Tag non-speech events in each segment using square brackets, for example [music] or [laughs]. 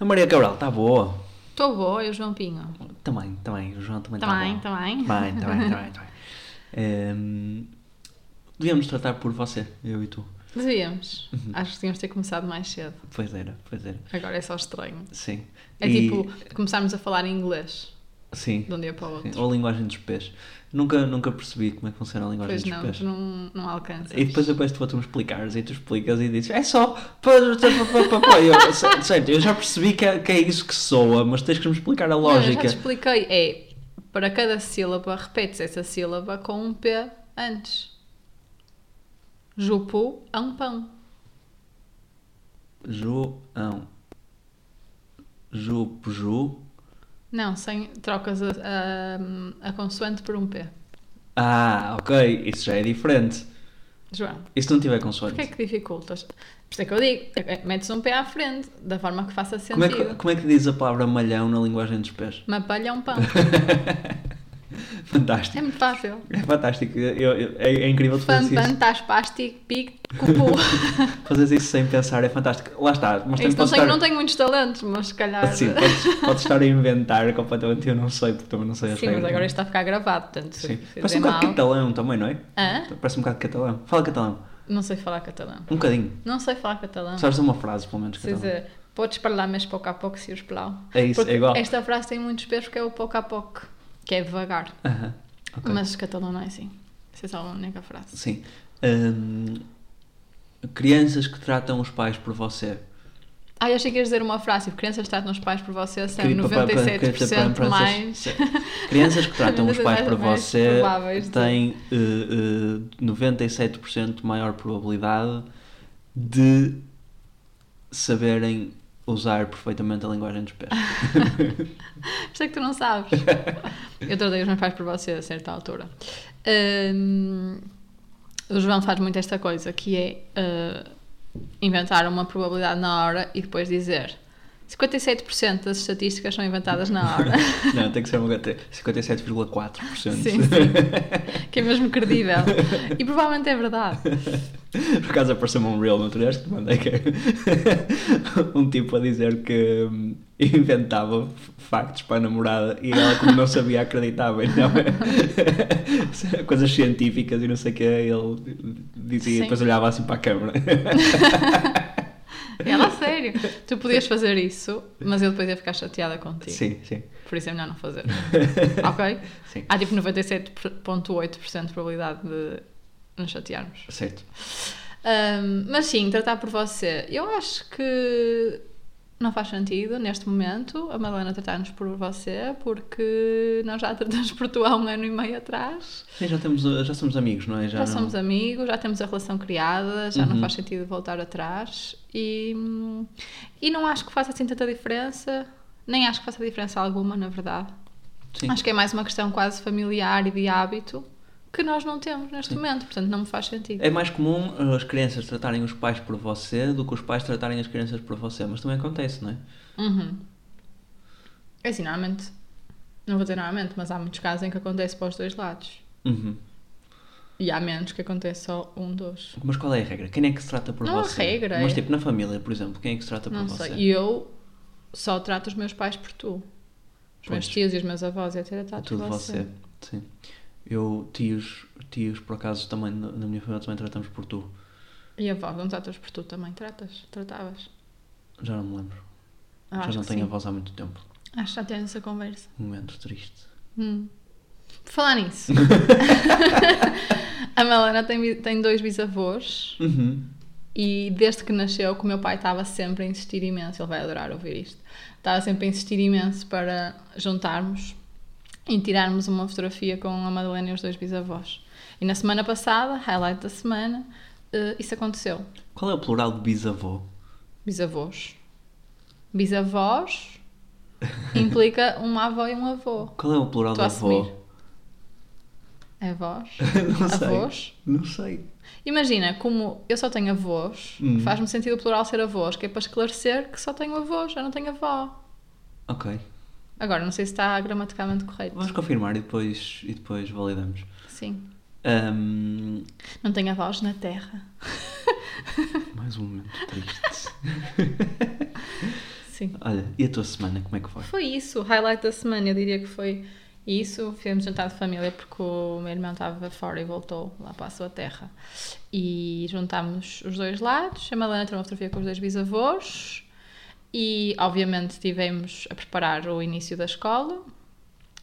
A Maria Cabral está boa. Estou boa, e o João Pinho? Também, também. O João também está Também, bom. também. Também, também, também. também. [laughs] Ehm, devíamos tratar por você, eu e tu. Devíamos. Acho que devíamos ter começado mais cedo. Pois era, pois era. Agora é só estranho. Sim. É E- tipo começarmos a falar em inglês Sim. de um dia para o outro. Ou a linguagem dos pés. Nunca, nunca percebi como é que funciona a linguagem Pois dos não, pés. tu não, não alcanças. E depois eu peço-te para tu me explicares e tu explicas e dizes é só. Eu, certo, eu já percebi que é, que é isso que soa, mas tens que me explicar a Não, eu já lógica. te expliquei. É, para cada sílaba, repetes essa sílaba com um P antes. Jupu é um pão. João. Ju, ju. Não, sem, trocas a, a, a consoante por um P. Ah, ok, isso já é diferente. João, E se não tiver consoante? porquê é que dificultas? Por isso é que eu digo, é- é- metes um P à frente, da forma que faça Como é, sentido. que, como é que diz a palavra malhão na linguagem dos pés? Um pão. [laughs] Fantástico. É muito fácil. É fantástico. Eu- eu- é, é incrível Fan, fazeres isso. fantástico, pico, cupu. [laughs] Fazeres isso sem pensar é fantástico. Lá está. Mas não tenho, estar... não tenho muitos talentos, mas se calhar. Sim, podes, podes estar a inventar completamente. Eu não sei, porque também não sei as Sim, mas agora isto está a ficar gravado, portanto, Sim. Parece um bocado catalão também, não é? Hã? Parece um bocado catalão. Fala catalão. Não sei falar catalão. Um bocadinho. Não sei falar catalão. Sabes uma frase, pelo menos, catalão. dizer, podes falar mais pouco a pouco se os plau. É isso, Porque é igual. Esta frase tem muitos pesos que é o pouco a pouco, que é devagar. Aham, ok. Mas catalão não é assim. Essa é só a única frase. Sim. Hum, crianças que tratam os pais por você. Ah, eu achei que ias dizer uma frase, tipo, crianças tratam os pais por você, são Queria- para- para- para- para- 97% para- mais... [laughs] Crianças que tratam os pais por você têm eh, eh, 97% maior probabilidade de saberem usar perfeitamente a linguagem dos pés. [laughs] Isso é que tu não sabes. Eu tratei os meus pais por você a certa altura. Hum, o João faz muito esta coisa, que é uh, inventar uma probabilidade na hora e depois dizer 57% das estatísticas são inventadas na hora. [laughs] Não, tem que ser uma 57,4%. sim, sim. [laughs] Que é mesmo credível. E provavelmente é verdade. Por acaso apareceu-me um reel no outro dia, acho que te mandei que [laughs] um tipo a dizer que hum, inventava factos para a namorada e ela, como não sabia, acreditava. Então, coisas científicas e não sei o que, ele dizia Sim. e depois olhava assim para a câmara. [laughs] Ela, sério. Tu podias fazer isso, mas eu depois ia ficar chateada contigo. Sim, sim. Por isso é melhor não fazer. [laughs] ok? Sim. Há tipo 97,8% de probabilidade de nos chatearmos. Certo. Ahm, mas sim, tratar por você. Eu acho que não faz sentido neste momento a Madalena tratar-nos por você, porque nós já tratamos por tu há um ano e meio atrás. Sim, já, temos, já somos amigos, não é? Já, não- somos amigos, já temos a relação criada, já Uhum. não faz sentido voltar atrás. E, e não acho que faça assim tanta diferença, nem acho que faça diferença alguma, na verdade. Sim. Acho que é mais uma questão quase familiar e de hábito que nós não temos neste Sim. momento, portanto não me faz sentido. É mais comum uh, as crianças tratarem os pais por você do que os pais tratarem as crianças por você, mas também acontece, não é? Uhum. É assim, normalmente, não vou dizer normalmente, mas há muitos casos em que acontece para os dois lados. Uhum. E há menos que acontece só um dos. Mas qual é a regra? Quem é que se trata por Não há você? regra, Mas é- tipo, na família, por exemplo, quem é que se trata por Não você? sei. E eu só trato os meus pais por tu. Os meus Pois. tios e os meus avós, etc. Trato Tudo por você. Sim. Eu, tios, tios, por acaso, também, na minha família também tratamos por tu. E avós, não tratas por tu também? Tratas? Tratavas? Já não me lembro. Ah, já não tenho sim. avós há muito tempo. Acho que já tens essa conversa. Um momento triste. Hum. Por falar nisso, [laughs] a Melana tem, tem dois bisavós Uhum. e desde que nasceu, que o meu pai estava sempre a insistir imenso, ele vai adorar ouvir isto, estava sempre a insistir imenso para juntarmos e tirarmos uma fotografia com a Madalena e os dois bisavós. E na semana passada, highlight da semana, eh, isso aconteceu. Qual é o plural de bisavô? Bisavós. Bisavós [laughs] implica uma avó e um avô. Qual é o plural de Estou a avô? Avós? [laughs] não sei. Avós? Não sei. Imagina, como eu só tenho avós, Hum. faz-me sentido o plural ser avós, que é para esclarecer que só tenho avós, eu não tenho avó. Ok. Agora, não sei se está gramaticalmente correto. Vamos confirmar e depois, e depois validamos. Sim. Ahm, Não tenho avós na terra. [laughs] mais um momento triste. [laughs] Sim. Olha, e a tua semana, como é que foi? Foi isso, o highlight da semana, eu diria que foi isso. Fizemos jantar de família porque o meu irmão estava fora e voltou lá para a sua terra. E juntámos os dois lados. A Malena tirou uma fotografia com os dois bisavós. E, obviamente, estivemos a preparar o início da escola.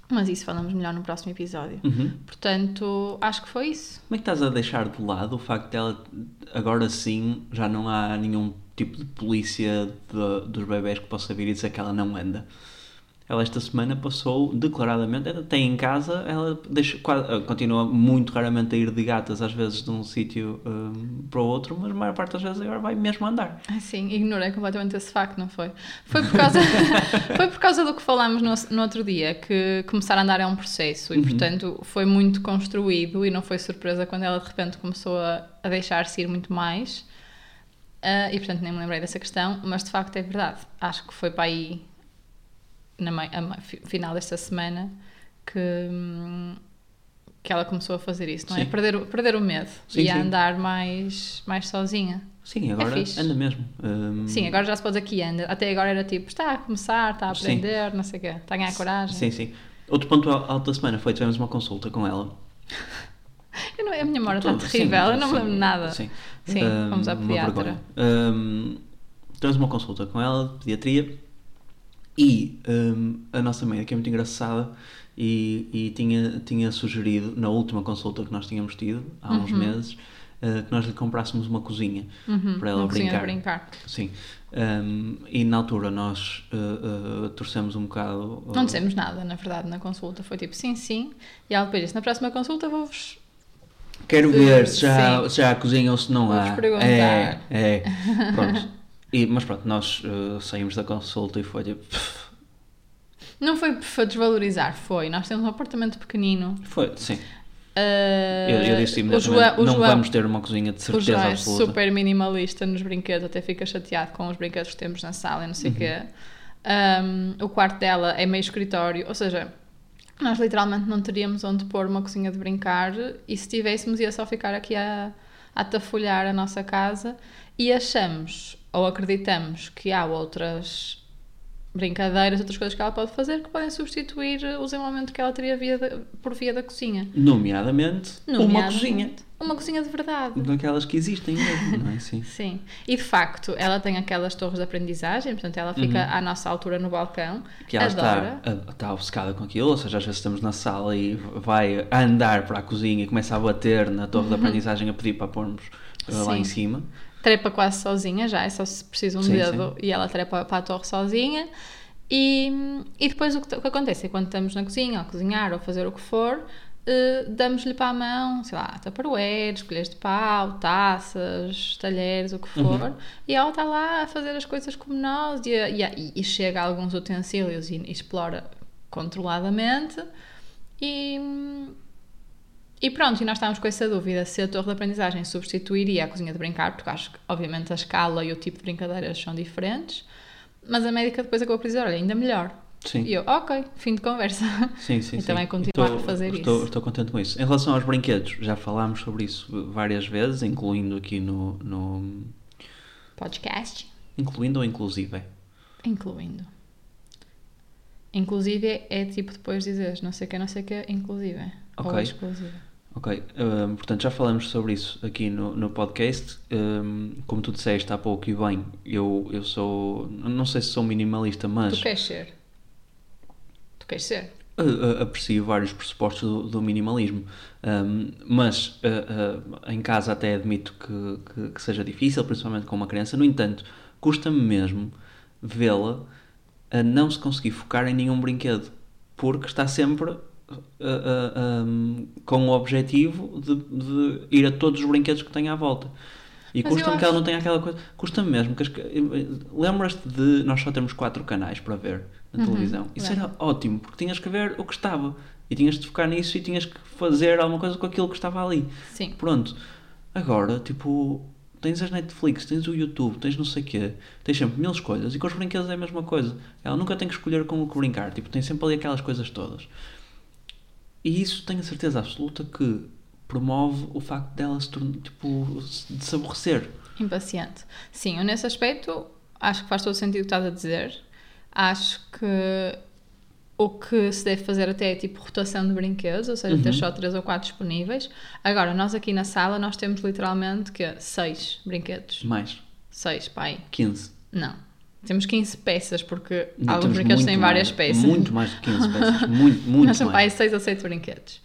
Mas isso falamos melhor no próximo episódio. Uhum. Portanto, acho que foi isso. Como é que estás a deixar de lado o facto dela, agora sim, já não há nenhum tipo de polícia de- dos bebés que possa vir e dizer que ela não anda? Ela esta semana passou declaradamente, ela tem em casa, ela deixa, qua- continua muito raramente a ir de gatas, às vezes de um sítio hum, para o outro, mas a maior parte das vezes agora vai mesmo andar. Ah, Sim, ignorei completamente esse facto, não foi? Foi por causa, [laughs] foi por causa do que falámos no, no outro dia, que começar a andar é um processo e, portanto, foi muito construído e não foi surpresa quando ela de repente começou a, a deixar-se ir muito mais. Ah, e, portanto, nem me lembrei dessa questão, mas de facto é verdade. Acho que foi para aí, na final desta semana, que, hum, que ela começou a fazer isso, não é? Sim. Perder, o- perder o medo Sim, e a andar mais, mais sozinha. Sim, agora fixe. anda mesmo. Hum, Sim, agora já se pode dizer que anda. Até agora era tipo, está a começar, está a aprender, não sei o quê, está a ganhar coragem. Sim, sim. Outro ponto al- alto da semana foi, tivemos uma consulta com ela. Não, a minha memória está terrível, sim, eu não me lembro nada. Sim, Sim, Hum, fomos à pediatra. Hum, tivemos uma consulta com ela de pediatria e hum, a nossa médica é muito engraçada e, e tinha, tinha sugerido, na última consulta que nós tínhamos tido, há uns meses, uh, que nós lhe comprássemos uma cozinha Uhum, para ela uma brincar. brincar. Sim. Hum, e na altura nós uh, uh, torcemos um bocado. Não dissemos nada, na verdade, na consulta. Foi tipo, sim, sim. E ela depois disse, na próxima consulta vou-vos... Quero ver se já, se já há cozinha ou se não Vou-vos há. perguntar. É, é. Pronto. [laughs] E, mas pronto, nós uh, saímos da consulta e foi tipo. pff, Não foi para desvalorizar, foi. Nós temos um apartamento pequenino. Foi, sim. Ah, Eu, eu disse o imediatamente: o não João- vamos ter uma cozinha de O certeza João é absoluta. super minimalista nos brinquedos, até fica chateado com os brinquedos que temos na sala e não Uhum. sei o quê. Um, o quarto dela é meio escritório, ou seja, nós literalmente não teríamos onde pôr uma cozinha de brincar e se tivéssemos ia só ficar aqui a, a tafolhar a nossa casa e achamos ou acreditamos que há outras brincadeiras, outras coisas que ela pode fazer que podem substituir o desenvolvimento que ela teria via da- por via da cozinha. Nomeadamente, uma Nomeadamente, cozinha. Uma cozinha de verdade. Daquelas que existem mesmo, não é? Sim. [laughs] Sim, e de facto ela tem aquelas torres de aprendizagem, portanto ela fica Uhum. à nossa altura no balcão, Que ela adora. está, está obcecada com aquilo, ou seja, às vezes estamos na sala e vai andar para a cozinha e começa a bater na torre de aprendizagem a pedir para pormos uh, lá Uhum. Sim. em cima. trepa quase sozinha já, é só se precisa um Sim, dedo e ela trepa para a torre sozinha. E, e depois o que, o que acontece é quando estamos na cozinha, a cozinhar ou fazer o que for, eh, damos-lhe para a mão, sei lá, tupperwares, colheres de pau, taças, talheres, o que for, Uhum. e ela está lá a fazer as coisas como nós e, e e chega a alguns utensílios e, e explora controladamente. E, e pronto, e nós estávamos com essa dúvida se a torre de aprendizagem substituiria a cozinha de brincar, porque acho que, obviamente, a escala e o tipo de brincadeiras são diferentes, mas a médica depois acabou por dizer: olha, ainda melhor. Sim. E eu, ok, fim de conversa. Sim, sim, E sim. também continuar Estou- a fazer estou, isso. Estou contente com isso. Em relação aos brinquedos, já falámos sobre isso várias vezes, incluindo aqui no. no Podcast, incluindo ou inclusive? incluindo. Inclusive é tipo depois dizeres não sei o que, não sei o que, inclusive. Ou Ok. exclusive. Ok, hum, portanto já falamos sobre isso aqui no, no podcast. Hum, como tu disseste há pouco e bem, eu, eu sou. Não sei se sou minimalista, mas Tu queres ser? Tu queres ser? a- aprecio vários pressupostos do, do minimalismo. Hum, mas a- em casa até admito que, que, que seja difícil, principalmente com uma criança. No entanto, custa-me mesmo vê-la a não se conseguir focar em nenhum brinquedo, porque está sempre uh, uh, um, com o objetivo de, de ir a todos os brinquedos que tem à volta. E custa-me que ela acho- não tenha aquela coisa. Custa-me mesmo. Que as... Lembras-te de nós só termos quatro canais para ver na Uhum, televisão? Isso era ótimo, porque tinhas que ver o que estava. E tinhas de focar nisso e tinhas que fazer alguma coisa com aquilo que estava ali. Sim. Pronto. Agora, tipo, tens as Netflix, tens o YouTube, tens não sei o quê, tens sempre mil escolhas e com os brinquedos é a mesma coisa. Ela nunca tem que escolher com o que brincar, tipo, tem sempre ali aquelas coisas todas. E isso tenho a certeza absoluta que promove o facto dela se tornar, tipo, de se aborrecer. Impaciente. Sim, eu nesse aspecto acho que faz todo sentido o que estás a dizer. Acho que o que se deve fazer até é tipo rotação de brinquedos, ou seja, ter só 3 ou 4 disponíveis. Agora, nós aqui na sala, nós temos literalmente que 6 brinquedos. Mais. 6, pai. 15. Não. Temos 15 peças, porque Não, alguns temos brinquedos têm mais- várias peças. Muito mais de 15 peças. [laughs] Muito, muito Nós temos pai mais. 6 ou 7 brinquedos.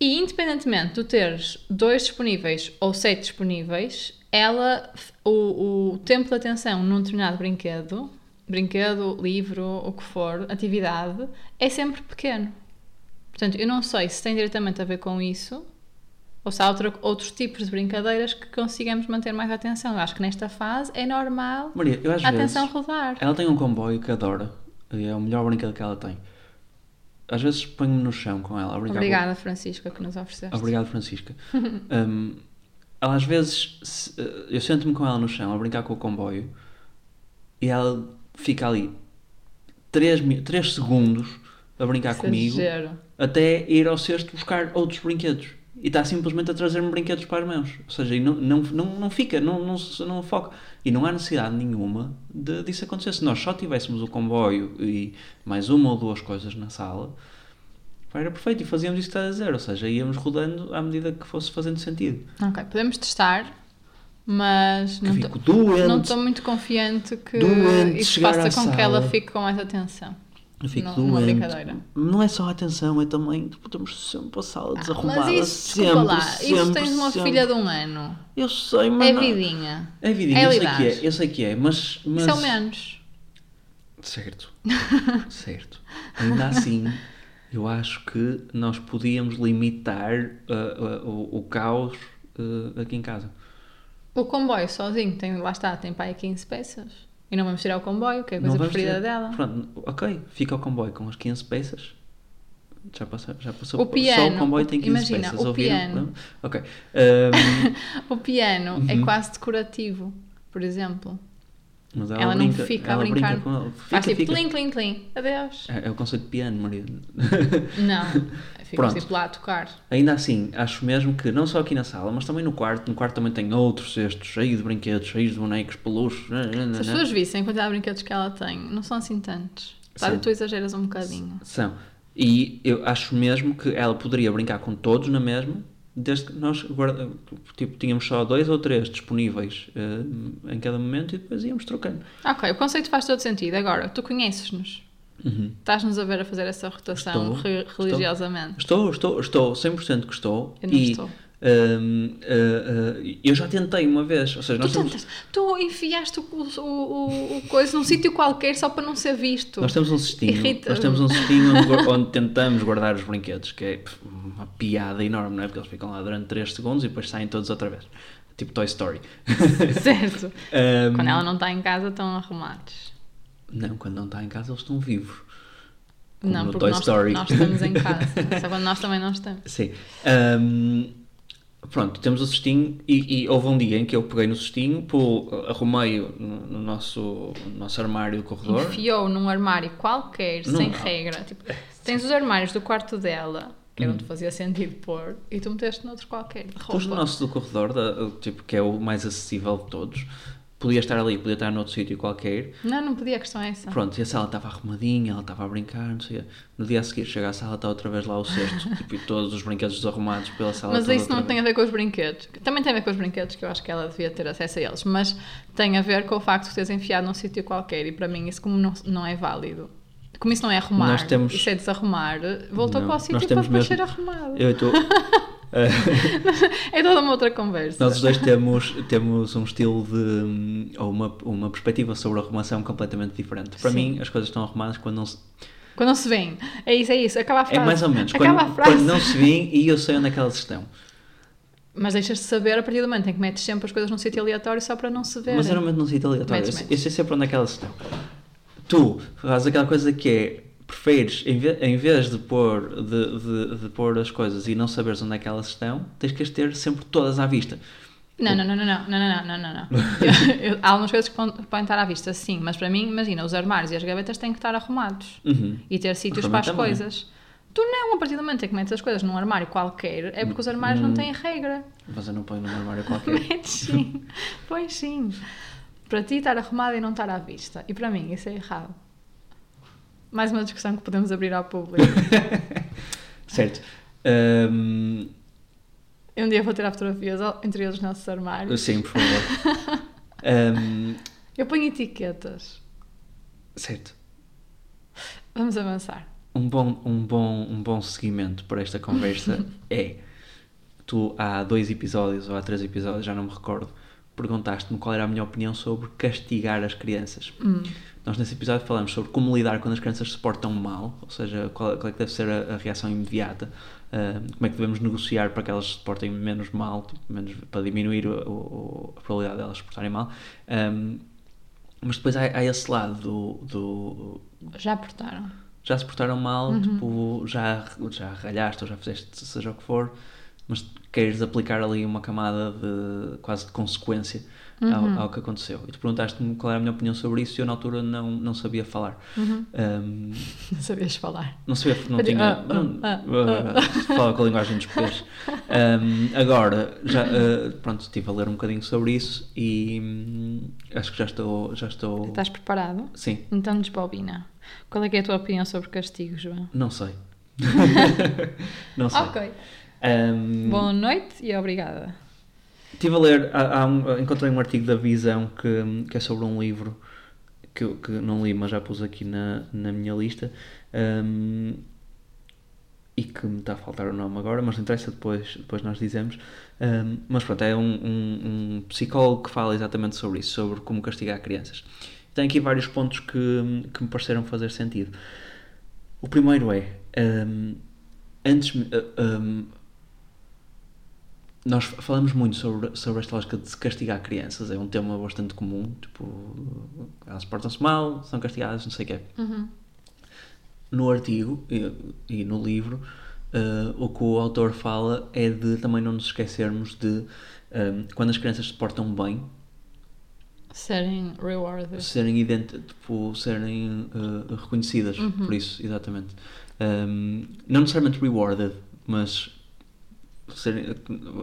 E independentemente de teres dois disponíveis ou sete disponíveis, ela, o, o tempo de atenção num determinado brinquedo, brinquedo, livro, o que for, atividade, é sempre pequeno. Portanto, eu não sei se tem diretamente a ver com isso ou se há outra- outros tipos de brincadeiras que consigamos manter mais atenção. Eu acho que nesta fase é normal Maria, eu a atenção rodar. Ela tem um comboio que adora. E é o melhor brinquedo que ela tem. Às vezes ponho-me no chão com ela. a brincar com- Obrigada, Francisca, que nos ofereceste. Obrigado, Francisca. [laughs] Um, ela às vezes, se- eu sento-me com ela no chão a brincar com o comboio e ela fica ali 3, segundos a brincar Isso é comigo exagero. até ir ao cesto buscar outros brinquedos. E está simplesmente a trazer-me brinquedos para as mãos. Ou seja, não, não, não, não fica, não, não, não foca. E não há necessidade nenhuma de, disso acontecer. Se nós só tivéssemos o comboio e mais uma ou duas coisas na sala, era perfeito. E fazíamos isso que está a dizer. Ou seja, íamos rodando à medida que fosse fazendo sentido. Ok, podemos testar, mas Que não fico tô- doente. não estou muito confiante que Doente isso faça com que ela sala. fique com mais atenção. Eu fico Não- doente. Não é só a atenção, é também. Temos sempre a sala desarrumada. Ah, mas isso, sempre, desculpa lá, sempre, isso tens uma sempre. filha de um ano. Eu sei, mas. É não- vidinha. É vidinha, É eu sei que é. Eu sei que é, mas. mas... Isso é o menos. Certo. [laughs] certo. Ainda assim, eu acho que nós podíamos limitar uh, uh, o, o caos uh, aqui em casa. O comboio sozinho tem, lá está, tem pai 15 peças. E não vamos tirar o comboio, que é a coisa preferida ter- dela. Pronto, ok, fica o comboio com as 15 peças. Já passou, já passou O só piano, o comboio tem 15 imagina, peças. o ouviram? piano. Ok. Um, [laughs] O piano é Uhum. quase decorativo, por exemplo. Mas ela, Ela não brinca, fica a ela brincar. Brinca com ele. Faz Fica, tipo fica. tlim, tlim, tlim. Adeus. É, é o conceito de piano, Maria. Não, [laughs] fica Pronto. tipo lá a tocar. Ainda assim, acho mesmo que não só aqui na sala, mas também no quarto. No quarto também tem outro cesto cheio de brinquedos, cheios de bonecos, peluches. Se as pessoas vissem a quantidade de brinquedos que ela tem, não são assim tantos. Sabe, Sim. tu exageras um bocadinho. São. E eu acho mesmo que ela poderia brincar com todos na mesma, desde que nós guarda, tipo, tínhamos só dois ou três disponíveis eh, em cada momento e depois íamos trocando. Ok, o conceito faz todo sentido. Agora, tu conheces-nos. Uhum. Estás-nos a ver a fazer essa rotação estou. religiosamente. Estou, estou, estou, 100% que estou. Eu não e, estou. Hum, eh, eh, eu já tentei uma vez, ou seja, Tu, nós temos, tentas, tu enfiaste o, o, o, coisa num sítio qualquer só para não ser visto. nós temos um cestinho, Irrita-me. nós temos um cestinho onde, onde tentamos guardar os brinquedos, que é uma piada enorme, não é? Porque eles ficam lá durante 3 segundos e depois saem todos outra vez. Tipo Toy Story. [laughs] Certo. Hum, Quando ela não está em casa, estão arrumados. Não, quando não está em casa eles estão vivos. Como não, porque Toy nós, Story. nós estamos em casa. [laughs] Só quando nós também não estamos. Sim. Hum, pronto, temos o cestinho e, e houve um dia em que eu peguei no cestinho, pô, arrumei-o no, no nosso, no nosso armário do corredor. Enfiou num armário qualquer, Não, sem não. regra. Tipo, tens os armários do quarto dela, que Hum. era onde fazia sentido pôr, e tu meteste noutro qualquer. Pus no nosso do corredor, da- tipo, que é o mais acessível de todos. Podia estar ali, podia estar noutro sítio qualquer. Não, não podia, a questão é essa. Pronto, e a sala estava arrumadinha, ela estava a brincar, não sei. No dia a seguir, chega à sala, está outra vez lá o cesto, [laughs] tipo, e todos os brinquedos desarrumados pela sala Mas isso não tem a ver com os brinquedos. Também tem a ver com os brinquedos, que eu acho que ela devia ter acesso a eles. Mas tem a ver com o facto de teres enfiado num sítio qualquer. E para mim, isso como não, não é válido. Como isso não é arrumar, temos- isso é desarrumar, voltou Não, para o sítio para depois mesmo- ser arrumado. Eu estou... [laughs] É toda uma outra conversa. Nós os dois temos, temos um estilo de. ou uma, uma perspectiva sobre a arrumação completamente diferente. Para Sim. mim, as coisas estão arrumadas quando não se. Quando não se vêem. É isso, é isso. Acaba a frase. É mais ou menos. Acaba Quando, a frase. quando não se vêem e eu sei onde é que elas estão. Mas deixas de saber a partir do momento em que metes sempre as coisas num sítio aleatório só para não se ver. Mas eu não meto num sítio aleatório. Metes, Eu, metes. eu sei sempre onde é que elas estão. Tu fazes aquela coisa que é. Preferes, em vez, em vez de, pôr, de, de, de pôr as coisas e não saberes onde é que elas estão, tens que as ter sempre todas à vista. Não, não, não, não, não, não, não, não, não, não. [laughs] Eu- eu- há algumas coisas que podem estar à vista, sim, mas para mim, imagina, os armários e as gavetas têm que estar arrumados Uhum. e ter sítios Para as também. coisas. Tu não, a partir do momento em que metes as coisas num armário qualquer, é porque os armários Hum. não têm regra. Mas eu não ponho num armário [laughs] qualquer. Metes sim. Pois sim. Para ti, estar arrumado e não estar à vista. E para mim, isso é errado. Mais uma discussão que podemos abrir ao público. [laughs] Certo. Eu um dia vou tirar fotografias interior dos nossos armários. sim, por favor. Ahm, Eu ponho etiquetas. certo. Vamos avançar. Um bom, um, bom, um bom seguimento para esta conversa [laughs] é tu há dois episódios ou há três episódios, já não me recordo, perguntaste-me qual era a minha opinião sobre castigar as crianças. Hum. Nós nesse episódio falamos sobre como lidar quando as crianças se portam mal, ou seja, qual, qual é que deve ser a, a reação imediata, ah, como é que devemos negociar para que elas se portem menos mal, tipo, menos, para diminuir o- o- a probabilidade delas se portarem mal. Ahm, mas depois há, há esse lado do, do Já portaram. já se portaram mal, tipo, já, já ralhaste ou já fizeste seja o que for, mas queres aplicar ali uma camada de quase de consequência ao, ao que aconteceu. E tu perguntaste-me qual era a minha opinião sobre isso e eu na altura não, não sabia falar. Um, [laughs] Não sabias falar. não sabia, não tinha. ah, não, ah, ah, falava com a linguagem dos pés. Um, agora, já, ah, pronto, estive a ler um bocadinho sobre isso e hum, acho que já estou. Já estou... Estás preparado? Sim, Então desbobina. Qual é que é a tua opinião sobre castigo, João? não sei. [laughs] não sei. Ok. Um, Boa noite e obrigada. Estive a ler, há, há um- encontrei um artigo da Visão que, que é sobre um livro que, que não li, mas já pus aqui na, na minha lista um, e que me está a faltar o nome agora, mas não interessa, depois, depois nós dizemos. Um, mas pronto, é um, um- um psicólogo que fala exatamente sobre isso, sobre como castigar crianças. Tem aqui vários pontos que, que me pareceram fazer sentido. O primeiro é, um, antes, uh, um, nós falamos muito sobre, sobre esta lógica de se castigar crianças, é um tema bastante comum, tipo, elas portam-se mal, são castigadas, não sei o quê. Uhum. No artigo e, e no livro, eh, o que o autor fala é de também não nos esquecermos de eh, quando as crianças se portam bem, Serem rewarded. serem, ident tipo, serem eh, reconhecidas por isso, exatamente. Um, não necessariamente rewarded, mas serem-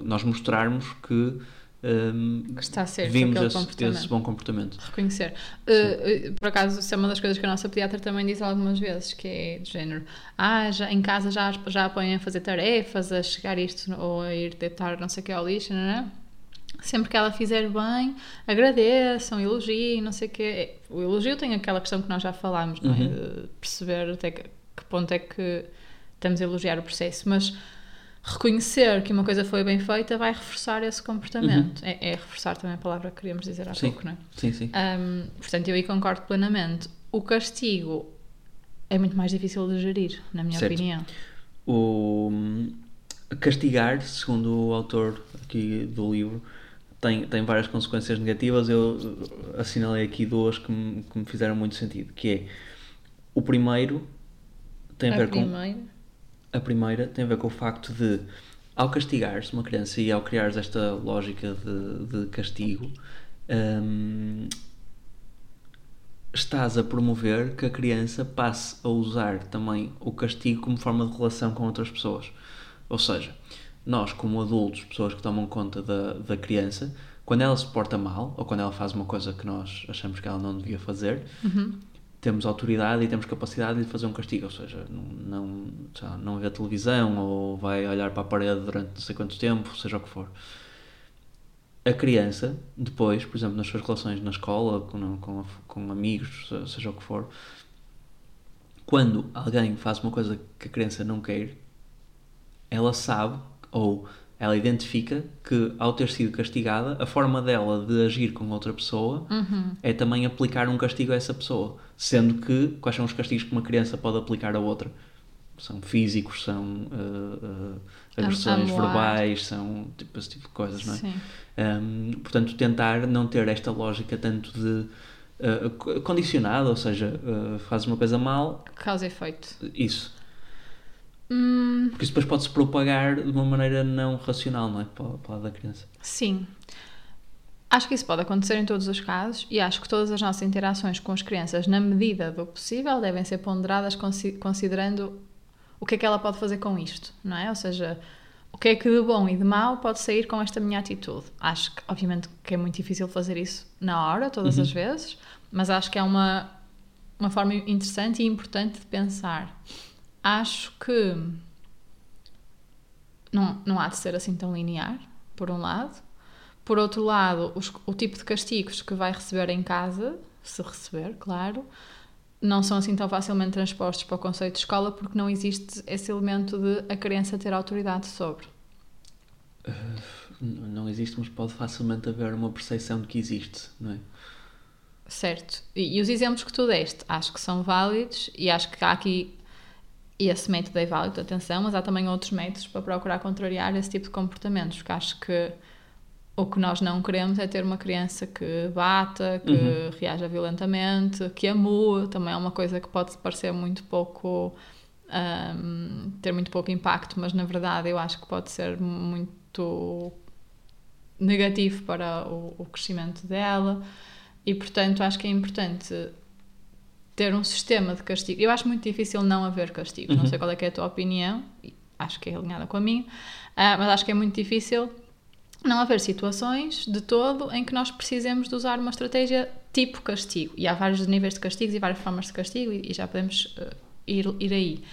nós mostrarmos que um, está a ser vimos esse, comportamento. esse bom comportamento. Reconhecer. Uh, uh, por acaso, isso é uma das coisas que a nossa pediatra também diz algumas vezes, que é do género, ah, já, em casa já, já a põem a fazer tarefas, a chegar isto ou a ir deitar não sei o que ao lixo, não é? Sempre que ela fizer bem, agradeçam, elogiem, não sei o quê. O elogio tem aquela questão que nós já falámos, não é? Uhum. Perceber até que, que ponto é que estamos a elogiar o processo, mas reconhecer que uma coisa foi bem feita vai reforçar esse comportamento. É, é reforçar também a palavra que queríamos dizer há Sim. pouco, não é? Sim, sim. Um, portanto, eu aí concordo plenamente. O castigo é muito mais difícil de gerir, na minha Certo. opinião. O castigar, segundo o autor aqui do livro, tem, tem várias consequências negativas. Eu assinalei aqui duas que me, que me fizeram muito sentido, que é o primeiro tem a, a ver com primeira, a primeira tem a ver com o facto de ao castigares uma criança e ao criares esta lógica de, de castigo hum, estás a promover que a criança passe a usar também o castigo como forma de relação com outras pessoas. Ou seja, nós, como adultos, pessoas que tomam conta da, da criança, quando ela se porta mal ou quando ela faz uma coisa que nós achamos que ela não devia fazer, temos autoridade e temos capacidade de fazer um castigo. Ou seja, não, não, não vê televisão ou vai olhar para a parede durante não sei quanto tempo, seja o que for a criança, depois, por exemplo, nas suas relações na escola, com, com, com amigos, se- seja o que for, quando alguém faz uma coisa que a criança não quer, ela sabe ou ela identifica que, ao ter sido castigada, a forma dela de agir com outra pessoa é também aplicar um castigo a essa pessoa. Sendo que, quais são os castigos que uma criança pode aplicar a outra? São físicos, são eh, eh, agressões amoar. verbais, são tipo, esse tipo de coisas, não é? Sim. Um, portanto, tentar não ter esta lógica tanto de uh, co- condicionada, ou seja, uh, fazes uma coisa mal, Causa e efeito. isso. Hum, Porque isso depois pode-se propagar de uma maneira não racional, não é? Para, para lado da criança. sim. Acho que isso pode acontecer em todos os casos e acho que todas as nossas interações com as crianças, na medida do possível, devem ser ponderadas consi- considerando o que é que ela pode fazer com isto, não é? Ou seja, o que é que de bom e de mau pode sair com esta minha atitude? Acho que, obviamente, que é muito difícil fazer isso na hora, todas Uhum. as vezes, mas acho que é uma, uma forma interessante e importante de pensar. Acho que não, não há de ser assim tão linear, por um lado. Por outro lado, os- o tipo de castigos que vai receber em casa, se receber, claro, não são assim tão facilmente transpostos para o conceito de escola porque não existe esse elemento de a criança ter autoridade sobre. N- Não existe, mas pode facilmente haver uma percepção de que existe, não é? Certo. E, e os exemplos que tu deste, acho que são válidos e acho que há aqui esse método é válido, atenção, mas há também outros métodos para procurar contrariar esse tipo de comportamentos, porque acho que o que nós não queremos é ter uma criança que bata, que Uhum. reaja violentamente, que amue, também é uma coisa que pode parecer muito pouco ahm, ter muito pouco impacto, mas na verdade eu acho que pode ser muito negativo para o, o crescimento dela e portanto acho que é importante ter um sistema de castigo. Eu acho muito difícil não haver castigos, não Uhum. sei qual é que é a tua opinião, acho que é alinhada com a minha, ah, mas acho que é muito difícil não haver situações de todo em que nós precisemos de usar uma estratégia tipo castigo. E há vários níveis de castigos e várias formas de castigo e, e já podemos eh, ir, ir aí.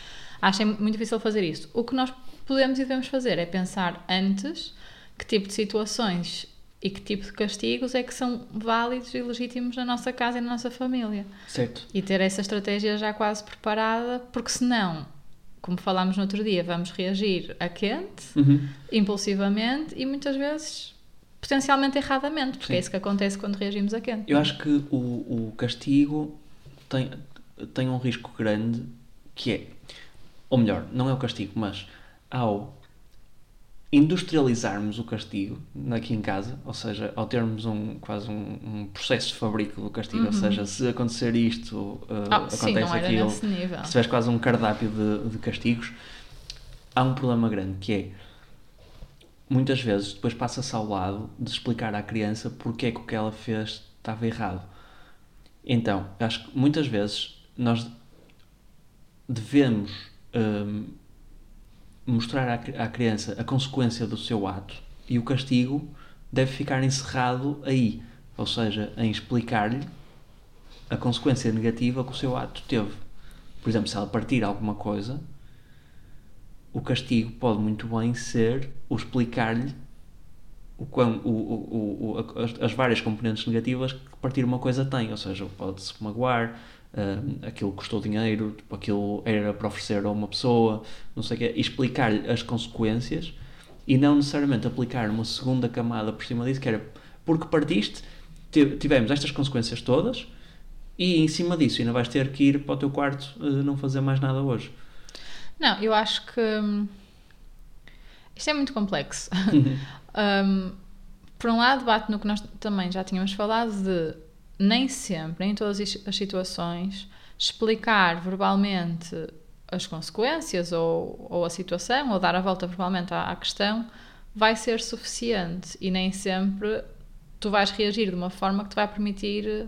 Acho é muito difícil fazer isso. O que nós podemos e devemos fazer é pensar antes que tipo de situações e que tipo de castigos é que são válidos e legítimos na nossa casa e na nossa família. Certo. E ter essa estratégia já quase preparada, porque senão, como falámos no outro dia, vamos reagir a quente Uhum. impulsivamente e muitas vezes potencialmente erradamente, porque Sim. é isso que acontece quando reagimos a quente. Eu acho que o, o castigo tem, tem um risco grande que é, ou melhor, não é o castigo, mas ao industrializarmos o castigo aqui em casa, ou seja, ao termos um, quase um, um processo de fabrico do castigo, ou seja, se acontecer isto, uh, Ah, acontece sim, aquilo, se tiveres quase um cardápio de, de castigos, há um problema grande que é muitas vezes depois passa-se ao lado de explicar à criança porque é que o que ela fez estava errado. Então, acho que muitas vezes nós devemos hum, mostrar à, à criança a consequência do seu ato e o castigo deve ficar encerrado aí, ou seja, em explicar-lhe a consequência negativa que o seu ato teve. Por exemplo, se ela partir alguma coisa, o castigo pode muito bem ser o explicar-lhe o o, o, as várias componentes negativas que partir uma coisa tem, ou seja, pode-se magoar, hum, aquilo custou dinheiro, tipo, aquilo era para oferecer a uma pessoa, não sei o quê, e explicar-lhe as consequências e não necessariamente aplicar uma segunda camada por cima disso, que era porque partiste, ti- tivemos estas consequências todas e em cima disso ainda vais ter que ir para o teu quarto eh, não fazer mais nada hoje. Não, eu acho que hum, isto é muito complexo. [laughs] Hum, por um lado, bate no que nós também já tínhamos falado de nem sempre, em todas as situações, explicar verbalmente as consequências ou, ou a situação, ou dar a volta verbalmente à, à questão, vai ser suficiente. E nem sempre tu vais reagir de uma forma que te vai permitir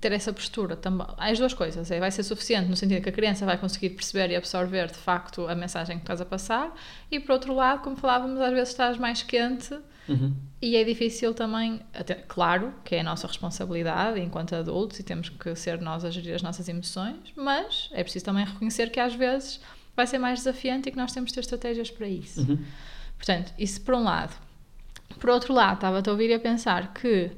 ter essa postura também. As duas coisas, é, vai ser suficiente no sentido que a criança vai conseguir perceber e absorver de facto a mensagem que estás a passar, e por outro lado, como falávamos, às vezes estás mais quente Uhum. E é difícil também, até, claro que é a nossa responsabilidade enquanto adultos e temos que ser nós a gerir as nossas emoções, mas é preciso também reconhecer que às vezes vai ser mais desafiante e que nós temos de ter estratégias para isso. Uhum. Portanto, isso por um lado. Por outro lado, estava-te a ouvir e a pensar que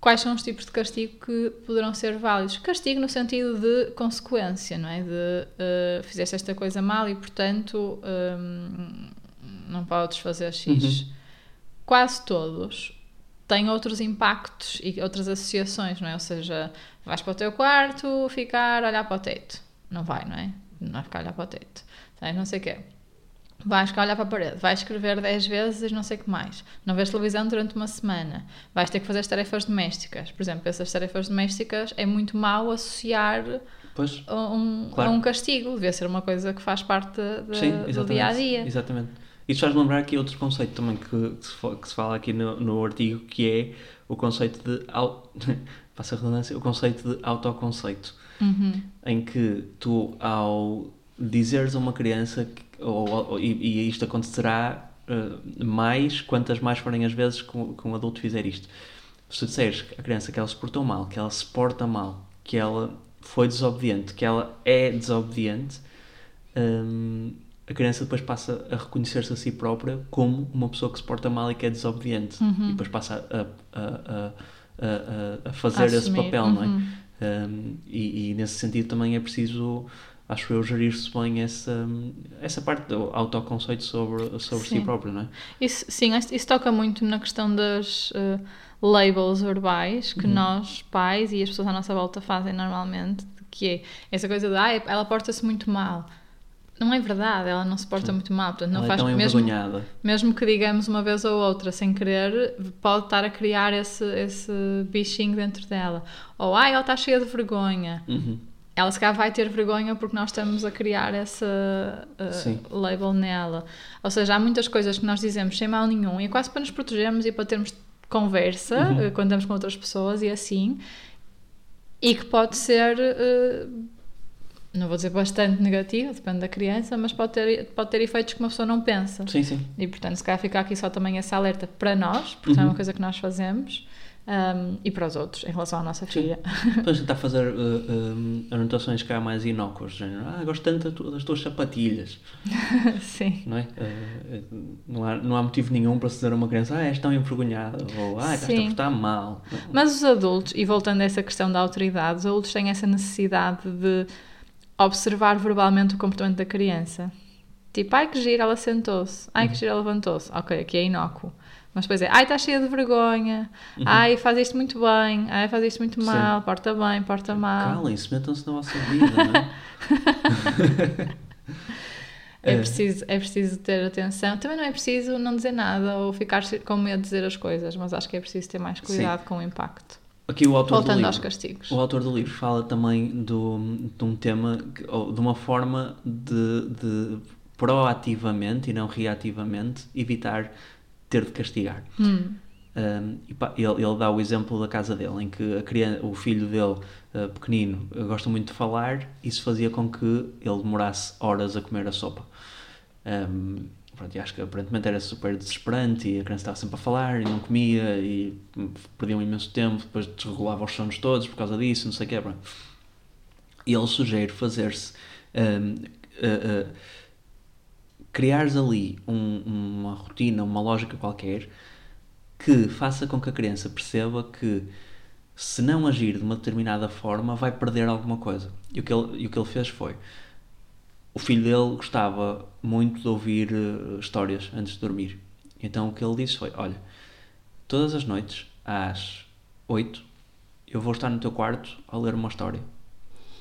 quais são os tipos de castigo que poderão ser válidos? Castigo no sentido de consequência, não é? De eh, fizeste esta coisa mal e, portanto, hum, não podes fazer X. Uhum. Quase todos têm outros impactos e outras associações, não é? Ou seja, vais para o teu quarto ficar a olhar para o teto. Não vai, não é? Não vai ficar a olhar para o teto. Tens não sei o quê. Vais ficar a olhar para a parede, vais escrever 10 vezes não sei o que mais. Não vês televisão durante uma semana. Vais ter que fazer as tarefas domésticas. Por exemplo, essas tarefas domésticas é muito mau associar Pois, a um, a Claro. um castigo. Devia ser uma coisa que faz parte da- sim, do dia a dia. Exatamente. Isto faz lembrar aqui outro conceito também que, que, se, fala aqui no, no artigo, que é o conceito de. [laughs] Passa a redundância, o conceito de autoconceito. Uhum. Em que tu, ao dizeres a uma criança, que, ou, ou- e, e isto acontecerá uh, mais quantas mais forem as vezes que um, que um adulto fizer isto. Se tu disseres à criança que ela se portou mal, que ela se porta mal, que ela foi desobediente, que ela é desobediente, hum, a criança depois passa a reconhecer-se a si própria como uma pessoa que se porta mal e que é desobediente. Uhum. E depois passa a, a, a, a, fazer esse papel, não é? Uhum. Um, e, e nesse sentido também é preciso, acho eu, gerir-se bem essa, essa parte do autoconceito sobre, sobre si próprio, não é? Isso, sim, isso toca muito na questão das eh, labels verbais que Uhum. nós, pais e as pessoas à nossa volta fazem normalmente, que é essa coisa de ah, ela porta-se muito mal. Não é verdade, ela não se porta Sim. muito mal, portanto, não Ela faz é tão mesmo, mesmo que digamos uma vez ou outra sem querer, pode estar a criar esse, esse bichinho dentro dela. Ou ah, ela está cheia de vergonha. Uhum. Ela se calhar vai ter vergonha porque nós estamos a criar essa uh, label nela. Ou seja, há muitas coisas que nós dizemos sem mal nenhum e é quase para nos protegermos e para termos conversa Uhum. uh, quando estamos com outras pessoas e assim. E que pode ser, uh, não vou dizer bastante negativo, depende da criança, mas pode ter, pode ter efeitos que uma pessoa não pensa. Sim, sim. E portanto, se calhar fica aqui só também essa alerta para nós, porque é Uhum. uma coisa que nós fazemos, um, e para os outros, em relação à nossa filha. [laughs] Depois tentar fazer uh, um, anotações que há mais inócuas, género, ah, gosto tanto das tuas sapatilhas, [laughs] Sim. não é? Uh, não, há, não há motivo nenhum para se dizer a uma criança, ah, és tão envergonhada, ou ah, estás a portar mal. Mas os adultos, e voltando a essa questão da autoridade, os adultos têm essa necessidade de observar verbalmente o comportamento da criança. Tipo, ai que giro, ela sentou-se. Ai que giro, ela levantou-se. Ok, aqui é inócuo. Mas depois é, ai está cheia de vergonha. Ai faz isto muito bem. Ai faz isto muito Sim. mal. Porta bem, porta mal. Calem-se, metam-se na vossa vida, não é? [laughs] É É. preciso, é preciso ter atenção. Também não é preciso não dizer nada ou ficar com medo de dizer as coisas, mas acho que é preciso ter mais cuidado com o impacto. Aqui o autor do Voltando livro, aos castigos. O autor do livro fala também do, de um tema, de uma forma de, de proativamente e não reativamente evitar ter de castigar. Hum, Um, ele, ele dá o exemplo da casa dele, em que a criança, o filho dele, uh, pequenino, gosta muito de falar, isso fazia com que ele demorasse horas a comer a sopa. Um, pronto, acho que aparentemente era super desesperante e a criança estava sempre a falar e não comia e perdia um imenso tempo, depois desregulava os sons todos por causa disso, não sei o quê. Pronto. E ele sugere fazer-se. Um, uh, uh, criares ali um- uma rotina, uma lógica qualquer que faça com que a criança perceba que se não agir de uma determinada forma vai perder alguma coisa. E o que ele, o que ele fez foi o filho dele gostava muito de ouvir eh, histórias antes de dormir. Então o que ele disse foi: Olha, todas as noites às 8 eu vou estar no teu quarto a ler uma história.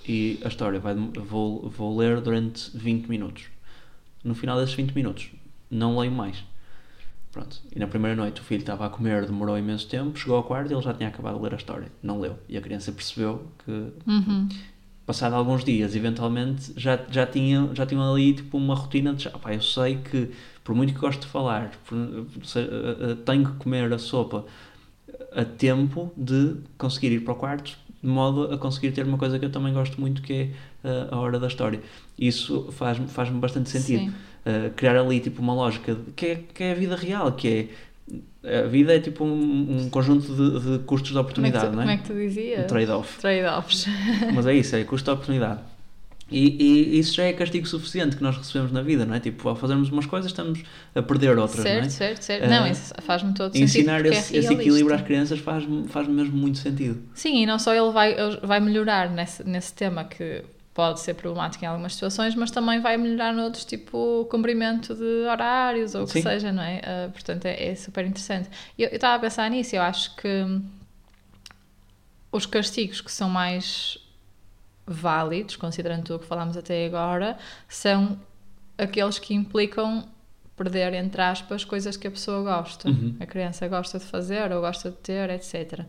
E a história vai, vou, vou ler durante 20 minutos. No final desses 20 minutos, não leio mais. Pronto. E na primeira noite o filho estava a comer, demorou imenso tempo, chegou ao quarto e ele já tinha acabado de ler a história. Não leu. E a criança percebeu que uhum. Passado alguns dias, eventualmente, já, já, tinham, já tinham ali tipo uma rotina de, "Ah, pá, eu sei que, por muito que gosto de falar, por- eh, eh, tenho que comer a sopa a tempo de conseguir ir para o quarto, de modo a conseguir ter uma coisa que eu também gosto muito, que é eh, a hora da história. Isso faz-me faz bastante sentido. Uh, criar ali tipo uma lógica de- que é, que é a vida real, que é a vida é tipo um, um conjunto de, de custos de Como é, que oportunidade, tu, não como é? é que tu dizias? Um trade-off. Trade-offs. [laughs] Mas é isso, é custo de oportunidade. E, e isso já é castigo suficiente que nós recebemos na vida, não é? Tipo, ao fazermos umas coisas estamos a perder outras, certo, não é? certo, certo. Eh, não, isso faz-me todo sentido. ensinar esse, é esse equilíbrio às crianças faz, faz mesmo muito sentido. Sim, e não só ele vai, vai melhorar nesse, nesse tema que pode ser problemático em algumas situações, mas também vai melhorar noutros, tipo cumprimento de horários ou o que seja, não é? Ah, portanto, é, é super interessante. Eu estava a pensar nisso, eu acho que os castigos que são mais válidos, considerando tudo o que falámos até agora, são aqueles que implicam perder, entre aspas, coisas que a pessoa gosta. Uhum. A criança gosta de fazer ou gosta de ter, etc.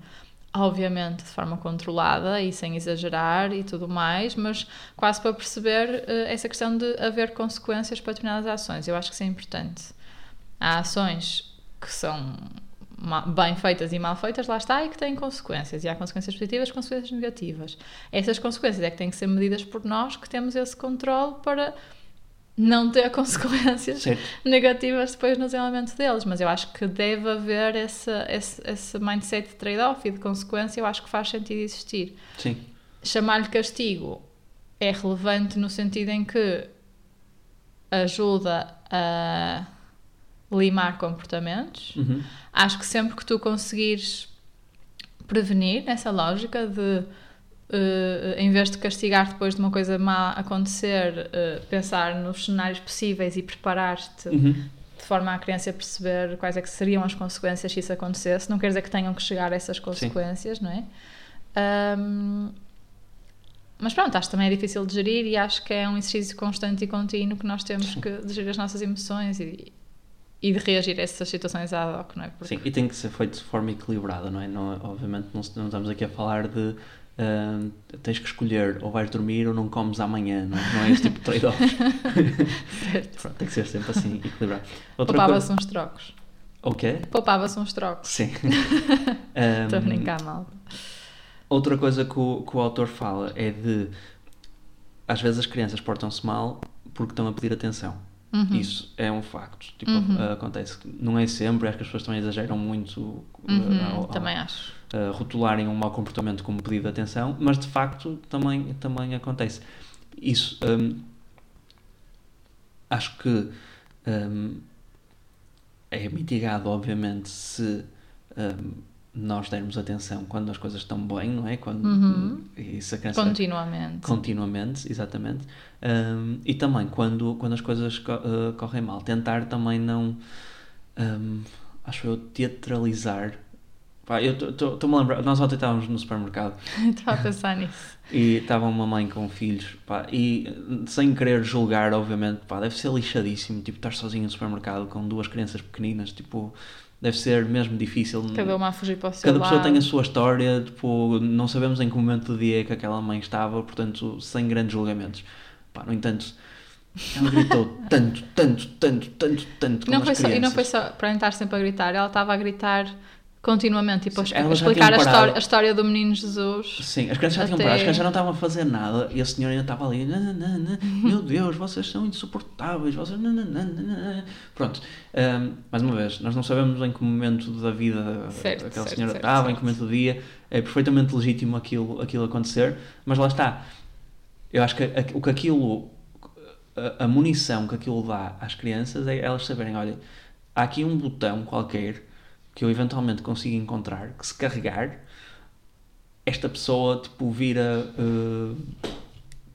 Obviamente de forma controlada e sem exagerar e tudo mais, mas quase para perceber eh, essa questão de haver consequências para determinadas ações. Eu acho que isso é importante. Há ações que são bem feitas e mal feitas, lá está, e que têm consequências. E há consequências positivas, consequências negativas. Essas consequências é que têm que ser medidas por nós, que temos esse controle para não ter [laughs] consequências Certo. negativas depois no desenvolvimento deles. Mas eu acho que deve haver esse, esse, esse mindset de trade-off e de consequência, eu acho que faz sentido existir. Sim. Chamar-lhe castigo é relevante no sentido em que ajuda a limar comportamentos. Uhum. Acho que sempre que tu conseguires prevenir nessa lógica de eh, em vez de castigar depois de uma coisa má acontecer, eh, pensar nos cenários possíveis e preparar-te Uhum. de forma a criança perceber quais é que seriam as consequências se isso acontecesse. Não quer dizer que tenham que chegar a essas consequências, não é? Ahm, mas pronto, acho que também é difícil de gerir e acho que é um exercício constante e contínuo que nós temos Sim. que de gerir as nossas emoções e, e de reagir a essas situações ad hoc, não é? Porque Sim, e tem que ser feito de forma equilibrada, não é? Não, obviamente não, não estamos aqui a falar de ah, tens que escolher ou vais dormir ou não comes amanhã, não é? Não é esse tipo de trade-off. [laughs] Pronto, tem que ser sempre assim, equilibrado. Poupava-se coisa... uns trocos. O quê? Poupava-se uns trocos. Sim. [laughs] Estou a Ahm, brincar mal. Outra coisa que o, que o autor fala é de às vezes as crianças portam-se mal porque estão a pedir atenção. Uhum. Isso é um facto. Tipo, Uhum. ah, acontece. Não é sempre, acho que as pessoas também exageram muito ah, Uhum, ao- ao- também acho. a rotularem um mau comportamento como pedido de atenção, mas de facto também, também acontece. Isso hum, acho que hum, é mitigado, obviamente, se hum, nós dermos atenção quando as coisas estão bem, não é? Quando, Uhum. se a criança Continuamente. continuamente, exatamente. Um, e também quando, quando as coisas co- uh, correm mal, tentar também não, um, acho eu, teatralizar. Pá, eu estou-me a lembrar, nós ontem estávamos no supermercado [laughs] Estava a pensar nisso. e estava uma mãe com filhos, pá, e uh, sem querer julgar, obviamente, pá, deve ser lixadíssimo, tipo, estar sozinho no supermercado com duas crianças pequeninas, tipo, deve ser mesmo difícil. Cada uma a fugir para o seu Cada pessoa lado. tem a sua história, tipo, não sabemos em que momento do dia é que aquela mãe estava, portanto, sem grandes julgamentos. Pá, no entanto, ela gritou [laughs] tanto, tanto, tanto, tanto, tanto E não, foi só, e não foi só para estar sempre a gritar, ela estava a gritar continuamente, tipo, a Sim, já explicar a história, a história do menino Jesus. Sim, as crianças já tinham Até- parado, as crianças já não estavam a fazer nada e a senhora ainda estava ali, "Nã, nã, nã, nã, meu Deus, vocês são insuportáveis, vocês. nã, nã, nã, nã, nã." Pronto, Ahm, mais uma vez, nós não sabemos em que momento da vida Certo, aquela certo, senhora certo, estava, em que momento do dia, é perfeitamente legítimo aquilo, aquilo acontecer, mas lá está. Eu acho que a- o que aquilo, a, a munição que aquilo dá às crianças é elas saberem: olha, há aqui um botão qualquer que eu eventualmente consigo encontrar que se carregar esta pessoa tipo vira uh,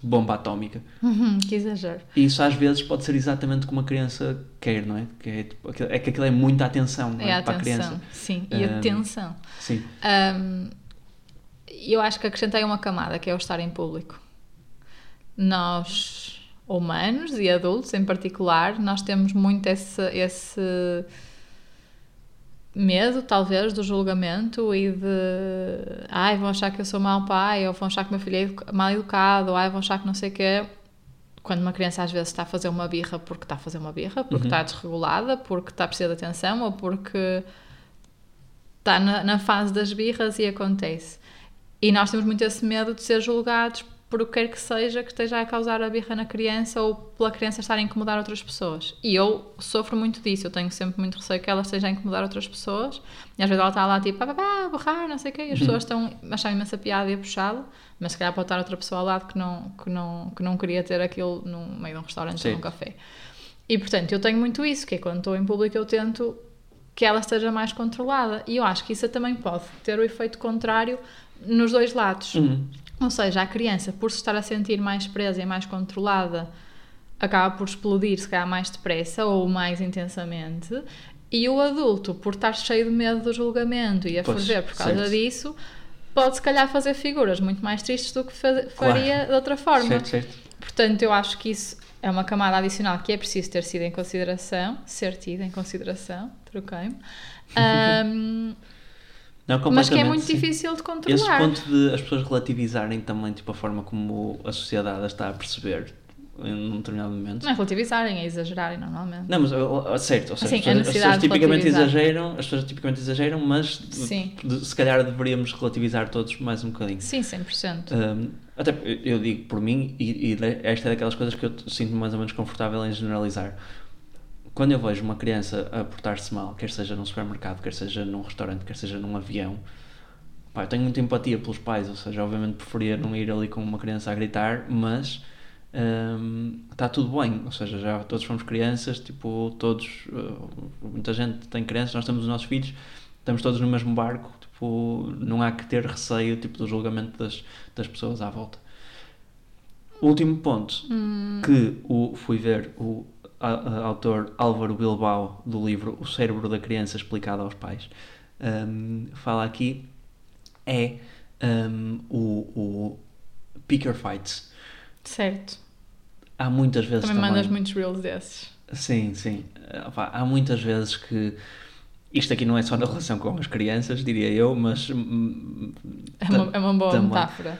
bomba atómica Uhum, que exagero. e isso às vezes pode ser exatamente como a criança quer não é que é, tipo, é que aquilo é muita atenção é, É a para a atenção. criança Sim, e Um, atenção. sim Um, eu acho que acrescentei uma camada que é o estar em público. Nós, humanos e adultos em particular, nós temos muito esse, esse medo, talvez, do julgamento e de ai, vão achar que eu sou mau pai, ou vão achar que meu filho é mal educado, ou ai, vão achar que não sei o quê. Quando uma criança às vezes está a fazer uma birra porque está a fazer uma birra, porque Uhum. está desregulada, porque está a precisar de atenção, ou porque está na, na fase das birras e acontece. E nós temos muito esse medo de ser julgados por o que quer que seja que esteja a causar a birra na criança ou pela criança estar a incomodar outras pessoas. E eu sofro muito disso, eu tenho sempre muito receio que ela esteja a incomodar outras pessoas. E às vezes ela está lá tipo, pá, pá, pá, a borrar, não sei o quê, e as pessoas estão a achar imensa piada e a puxá-lo, mas se calhar pode estar outra pessoa ao lado que não, que não, que não queria ter aquilo no meio de um restaurante Sim. ou num café. E portanto, eu tenho muito isso, que é quando estou em público eu tento que ela esteja mais controlada. E eu acho que isso também pode ter o efeito contrário nos dois lados. Uhum. Ou seja, a criança, por se estar a sentir mais presa e mais controlada, acaba por explodir, se calhar, mais depressa ou mais intensamente. E o adulto, por estar cheio de medo do julgamento e a Pois, ferver por causa certo. disso, pode, se calhar, fazer figuras muito mais tristes do que fa- faria de outra forma. certo certo Portanto, eu acho que isso é uma camada adicional que é preciso ter sido em consideração, ser tido em consideração, troquei-me, [laughs] Ahm, não, mas que é muito sim. difícil de esse controlar. ponto de as pessoas relativizarem também tipo a forma como a sociedade está a perceber em um determinado momento. Não é relativizarem, é exagerarem normalmente. Não, mas certo, ou seja, Assim, as pessoas- as pessoas tipicamente exageram, as pessoas tipicamente exageram, mas de- se calhar deveríamos relativizar todos mais um bocadinho. Sim, 100%. Um, até eu digo por mim, e, e esta é daquelas coisas que eu sinto mais ou menos confortável em generalizar. Quando eu vejo uma criança a portar-se mal, quer seja num supermercado, quer seja num restaurante, quer seja num avião, pá, eu tenho muita empatia pelos pais, ou seja, obviamente preferia não ir ali com uma criança a gritar, mas um, está tudo bem, ou seja, já todos fomos crianças, tipo, todos, uh, muita gente tem crianças, nós temos os nossos filhos, estamos todos no mesmo barco, tipo, não há que ter receio tipo, do julgamento das, das pessoas à volta. Último ponto, Hum, que o, fui ver o autor Álvaro Bilbao do livro O Cérebro da Criança Explicado aos Pais, um, fala aqui, é um, o, o Picker Fights. certo. Há muitas vezes Também também... mandas muitos reels desses. Sim, sim. Ah, há muitas vezes que isto aqui não é só na relação com as crianças, diria eu, mas hum, É uma, é uma boa também. metáfora.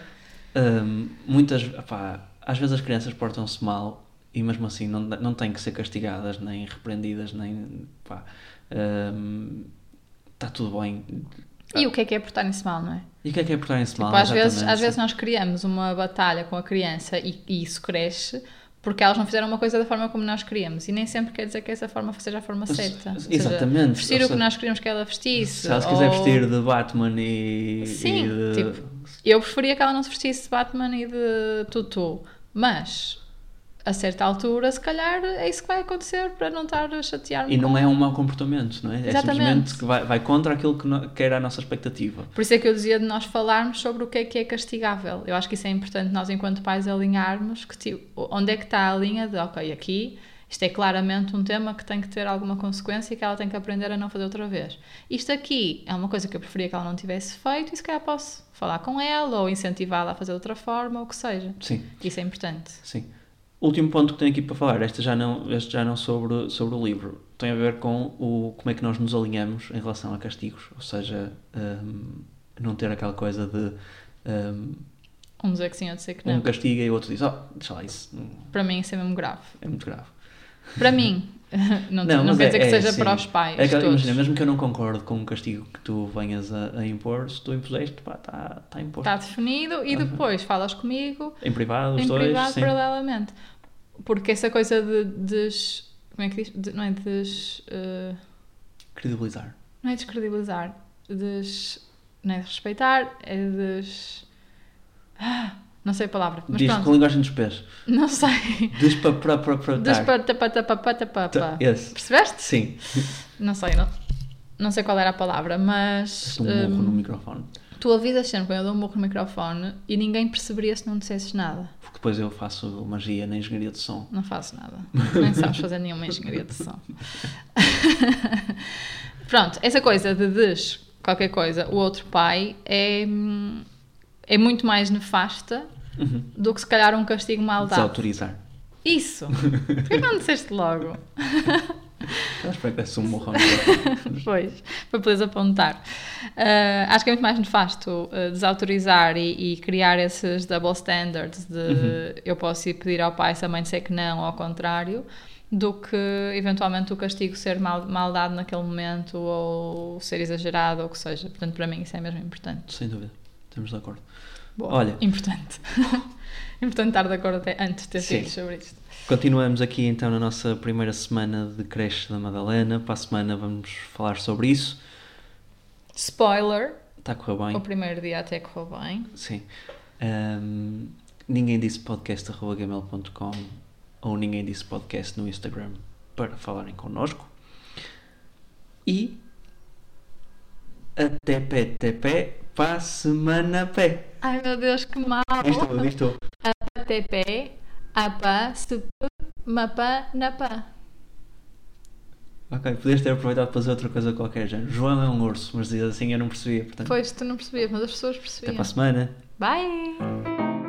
hum, muitas às vezes as crianças portam-se mal e mesmo assim não, não têm que ser castigadas, nem repreendidas, nem pá, está tudo bem. E o que é que é portarem-se mal, não é? E o que é que é portarem-se mal? Tipo, às, vezes, às vezes nós criamos uma batalha com a criança e, e isso cresce porque elas não fizeram uma coisa da forma como nós queríamos. E nem sempre quer dizer que essa forma seja a forma certa. Seja, exatamente. vestir o que nós queríamos que ela vestisse. Se ela se quiser ou- vestir de Batman e. Sim, e de- tipo, Eu preferia que ela não se vestisse de Batman e de Tutu. Mas, a certa altura, se calhar é isso que vai acontecer para não estar a chatear-me. E não é um mau comportamento, não é? É Exatamente. simplesmente que vai, vai contra aquilo que, no- que era a nossa expectativa. Por isso é que eu dizia de nós falarmos sobre o que é que é castigável. Eu acho que isso é importante nós, enquanto pais, alinharmos que, tipo, onde é que está a linha de, ok, aqui, isto é claramente um tema que tem que ter alguma consequência e que ela tem que aprender a não fazer outra vez. Isto aqui é uma coisa que eu preferia que ela não tivesse feito e se calhar posso falar com ela ou incentivá-la a fazer de outra forma, ou o que seja. Sim, Isso é importante. sim. Último ponto que tenho aqui para falar, este já não, este já não sobre, sobre o livro, tem a ver com o, como é que nós nos alinhamos em relação a castigos, ou seja, hum, não ter aquela coisa de hum, Um dizer que sim, outro dizer que um não. castiga e o outro diz, oh, deixa lá isso, não- Para mim isso é mesmo grave. é muito grave. Para mim, [laughs] não, não, mas quer dizer que é- é seja assim. para os pais. É todos. imagina, mesmo que eu não concorde com um castigo que tu venhas a, a impor, se tu impuseste, pá, está tá imposto. Está definido e depois falas comigo Em privado, os em dois, privado sim. paralelamente. Porque essa coisa de des. Como é que diz? De- não é des. eh, Credibilizar. não é descredibilizar. Des. Não é respeitar, é des. Ah, não sei a palavra. Mas Diz com pronto. linguagem dos pés. Não sei. Tá, Esse. Percebeste? Sim. Não sei, não, não sei qual era a palavra, mas. Deste um murro hum, no microfone. tu avisas sempre quando eu dou um murro no microfone e ninguém perceberia se não dissesses nada. Porque depois eu faço magia na engenharia de som. Não faço nada. Nem sabes fazer nenhuma engenharia de som. [laughs] Pronto, essa coisa de des qualquer coisa, o outro pai é, hum, é muito mais nefasta Uhum. do que se calhar um castigo mal dado. Desautorizar. Isso! Por que não disseste logo? [laughs] Eu espero que desse um microfone. Pois, para poderes apontar. Ah, acho que é muito mais nefasto ah, desautorizar e, e criar esses double standards de Uhum. eu posso ir pedir ao pai se a mãe disser que não, ou ao contrário, do que eventualmente o castigo ser mal, mal dado naquele momento ou ser exagerado ou o que seja. Portanto, para mim isso é mesmo importante. Sem dúvida. Estamos de acordo. Boa. Olha. Importante. [laughs] importante estar de acordo até antes de ter filhos sobre isto. Continuamos aqui então na nossa primeira semana de creche da Madalena. Para a semana vamos falar sobre isso. Spoiler, Está a correr bem? o primeiro dia até correu bem. Sim. Ahm, ninguém disse podcast.gmail.com ou ninguém disse podcast no Instagram para falarem connosco. E até pé, até pé, para a semana pé. Ai meu Deus, que mal! Isto, isto. TP, APA, SUP, MAPA, NAPA. Ok, podias ter aproveitado para fazer outra coisa qualquer, já. João é um urso, mas assim eu não percebia. Portanto, Pois, tu não percebias, mas as pessoas até percebiam. para a semana. Bye!